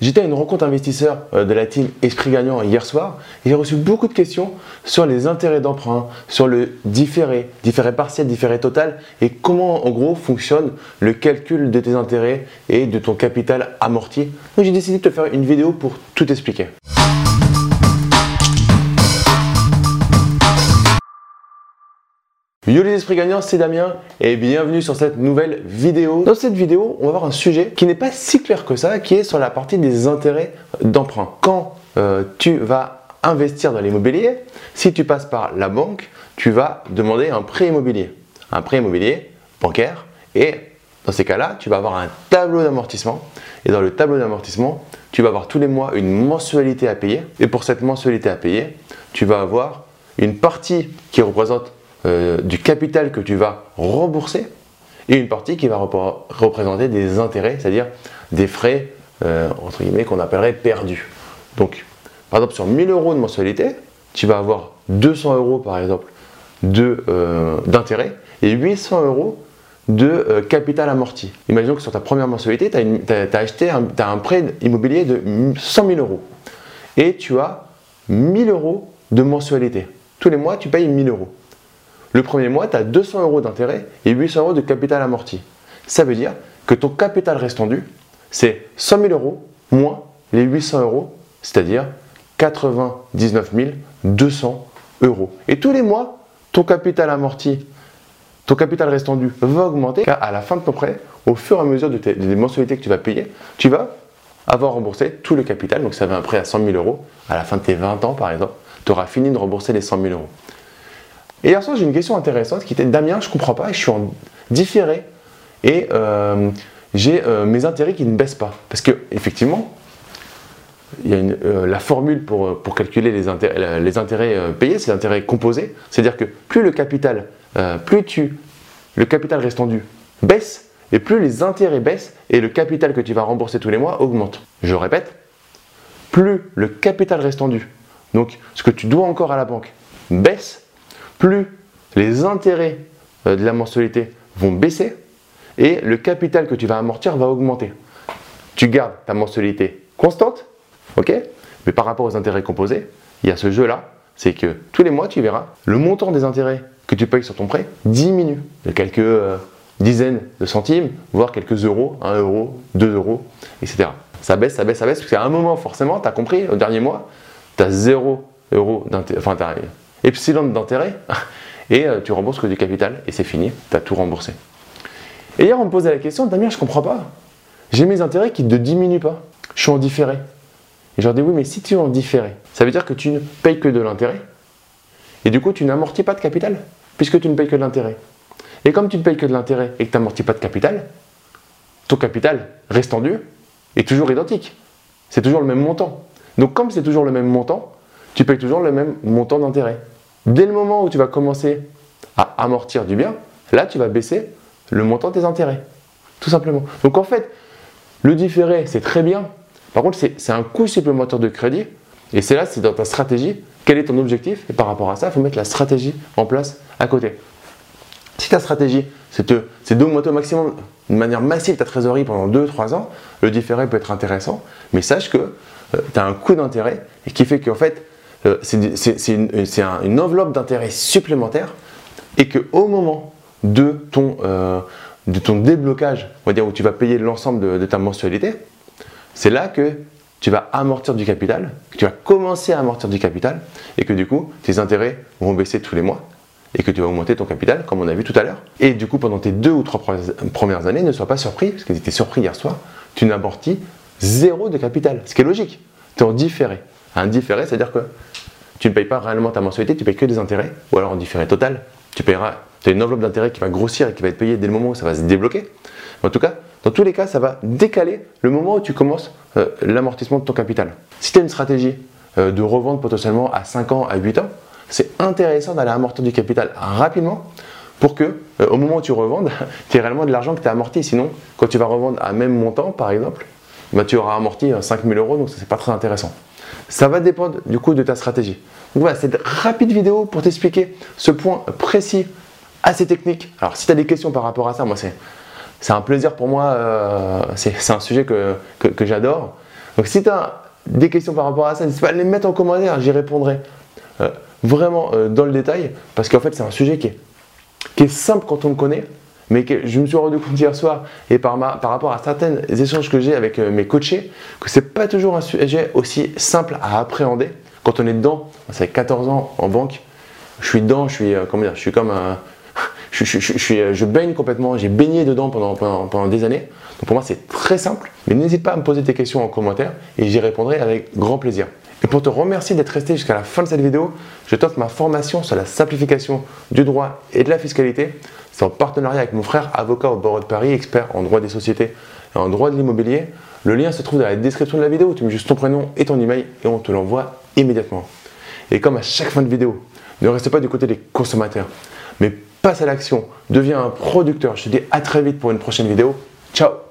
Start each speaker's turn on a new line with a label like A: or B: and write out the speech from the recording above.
A: J'étais à une rencontre investisseur euh, de la team Esprit Gagnant hier soir et j'ai reçu beaucoup de questions sur les intérêts d'emprunt, sur le différé, différé partiel, différé total et comment en gros fonctionne le calcul de tes intérêts et de ton capital amorti. Donc j'ai décidé de te faire une vidéo pour tout expliquer. Yo les esprits gagnants, c'est Damien et bienvenue sur cette nouvelle vidéo. Dans cette vidéo, on va voir un sujet qui n'est pas si clair que ça, qui est sur la partie des intérêts d'emprunt. Quand euh, tu vas investir dans l'immobilier, si tu passes par la banque, tu vas demander un prêt immobilier. Un prêt immobilier bancaire et dans ces cas-là, tu vas avoir un tableau d'amortissement et dans le tableau d'amortissement, tu vas avoir tous les mois une mensualité à payer et pour cette mensualité à payer, tu vas avoir une partie qui représente euh, du capital que tu vas rembourser et une partie qui va représenter des intérêts, c'est-à-dire des frais euh, entre guillemets qu'on appellerait perdus. Donc, par exemple, sur 1000 euros de mensualité, tu vas avoir 200 euros par exemple euh, d'intérêt et 800 euros de capital amorti. Imaginons que sur ta première mensualité, tu as, acheté un, un prêt immobilier de 100 000 euros et tu as 1000 euros de mensualité. Tous les mois, tu payes 1000 euros. Le premier mois, tu as 200 euros d'intérêt et 800 euros de capital amorti. Ça veut dire que ton capital restendu, c'est 100 000 euros moins les 800 euros, c'est-à-dire 99 200 euros. Et tous les mois, ton capital amorti, ton capital restendu va augmenter car à la fin de ton prêt, au fur et à mesure des mensualités que tu vas payer, tu vas avoir remboursé tout le capital. Donc, ça va un prêt à 100 000 euros. À la fin de tes 20 ans, par exemple, tu auras fini de rembourser les 100 000 euros. Et hier soir, j'ai une question intéressante qui était Damien, je comprends pas, je suis en différé et euh, j'ai euh, mes intérêts qui ne baissent pas. Parce que, effectivement, il y a euh, la formule pour, pour calculer les intérêts, les intérêts payés, c'est l'intérêt composé. C'est-à-dire que plus le capital, plus tu, le capital restendu baisse, et plus les intérêts baissent et le capital que tu vas rembourser tous les mois augmente. Je répète, plus le capital restendu, donc ce que tu dois encore à la banque, baisse, plus les intérêts euh, de la mensualité vont baisser et le capital que tu vas amortir va augmenter. Tu gardes ta mensualité constante, ok? Mais par rapport aux intérêts composés, il y a ce jeu-là, c'est que tous les mois, tu verras, le montant des intérêts que tu payes sur ton prêt diminue de quelques euh, dizaines de centimes, voire quelques euros, 1 euro, 2 euros, etc. Ça baisse, ça baisse, ça baisse, parce qu'à un moment, forcément, tu as compris, au dernier mois, tu as 0 euros d'intérêt, epsilon d'intérêt, et euh, tu rembourses que du capital, et c'est fini, tu as tout remboursé. Et hier, on me posait la question, Damien, je comprends pas. J'ai mes intérêts qui ne diminuent pas. Je suis en différé. Et je leur dis, oui, mais si tu es en différé, ça veut dire que tu ne payes que de l'intérêt. Et du coup, tu n'amortis pas de capital, puisque tu ne payes que de l'intérêt. Et comme tu ne payes que de l'intérêt et que tu n'amortis pas de capital, ton capital restendu est toujours identique. C'est toujours le même montant. Donc comme c'est toujours le même montant, tu payes toujours le même montant d'intérêt. Dès le moment où tu vas commencer à amortir du bien, là tu vas baisser le montant de tes intérêts. Tout simplement. Donc en fait, le différé, c'est très bien. Par contre, c'est un coût supplémentaire de crédit. Et c'est là, c'est dans ta stratégie. Quel est ton objectif? Et par rapport à ça, il faut mettre la stratégie en place à côté. Si ta stratégie, c'est d'augmenter au maximum, de manière massive ta trésorerie pendant 2-3 ans, le différé peut être intéressant. Mais sache que euh, tu as un coût d'intérêt et qui fait qu'en fait, c'est une, enveloppe d'intérêt supplémentaire et qu'au moment de ton, euh, de ton déblocage, on va dire où tu vas payer l'ensemble de, ta mensualité, c'est là que tu vas amortir du capital, que tu vas commencer à amortir du capital et que du coup tes intérêts vont baisser tous les mois et que tu vas augmenter ton capital comme on a vu tout à l'heure. Et du coup pendant tes deux ou trois premières années, ne sois pas surpris, parce que tu étais surpris hier soir, tu n'amortis zéro de capital, ce qui est logique. Tu es en différé. Un différé, c'est-à-dire que tu ne payes pas réellement ta mensualité, tu payes que des intérêts, ou alors en différé total, tu payeras, tu as une enveloppe d'intérêt qui va grossir et qui va être payée dès le moment où ça va se débloquer. En tout cas, dans tous les cas, ça va décaler le moment où tu commences euh, l'amortissement de ton capital. Si tu as une stratégie euh, de revente potentiellement à 5 ans, à 8 ans, c'est intéressant d'aller amortir du capital rapidement pour que euh, au moment où tu revendes, tu aies réellement de l'argent que tu as amorti. Sinon, quand tu vas revendre à même montant, par exemple, bah, tu auras amorti 5000 euros, donc ce n'est pas très intéressant. Ça va dépendre du coup de ta stratégie. Donc voilà, cette rapide vidéo pour t'expliquer ce point précis, assez technique. Alors si tu as des questions par rapport à ça, moi c'est un plaisir pour moi, euh, c'est un sujet que, j'adore. Donc si tu as des questions par rapport à ça, n'hésite pas à les mettre en commentaire, j'y répondrai euh, vraiment euh, dans le détail, parce qu'en fait c'est un sujet qui est simple quand on le connaît, mais que je me suis rendu compte hier soir et par, par rapport à certains échanges que j'ai avec euh, mes coachés, que c'est pas toujours un sujet aussi simple à appréhender quand on est dedans. Ça fait 14 ans en banque, je suis dedans, je suis, comment dire, je suis comme un, je, je, baigne complètement, j'ai baigné dedans pendant, pendant, pendant, des années. Donc pour moi, c'est très simple. Mais n'hésite pas à me poser tes questions en commentaire et j'y répondrai avec grand plaisir. Et pour te remercier d'être resté jusqu'à la fin de cette vidéo, je t'offre ma formation sur la simplification du droit et de la fiscalité. C'est en partenariat avec mon frère, avocat au barreau de Paris, expert en droit des sociétés et en droit de l'immobilier. Le lien se trouve dans la description de la vidéo. Tu mets juste ton prénom et ton email et on te l'envoie immédiatement. Et comme à chaque fin de vidéo, ne reste pas du côté des consommateurs, mais passe à l'action, deviens un producteur. Je te dis à très vite pour une prochaine vidéo. Ciao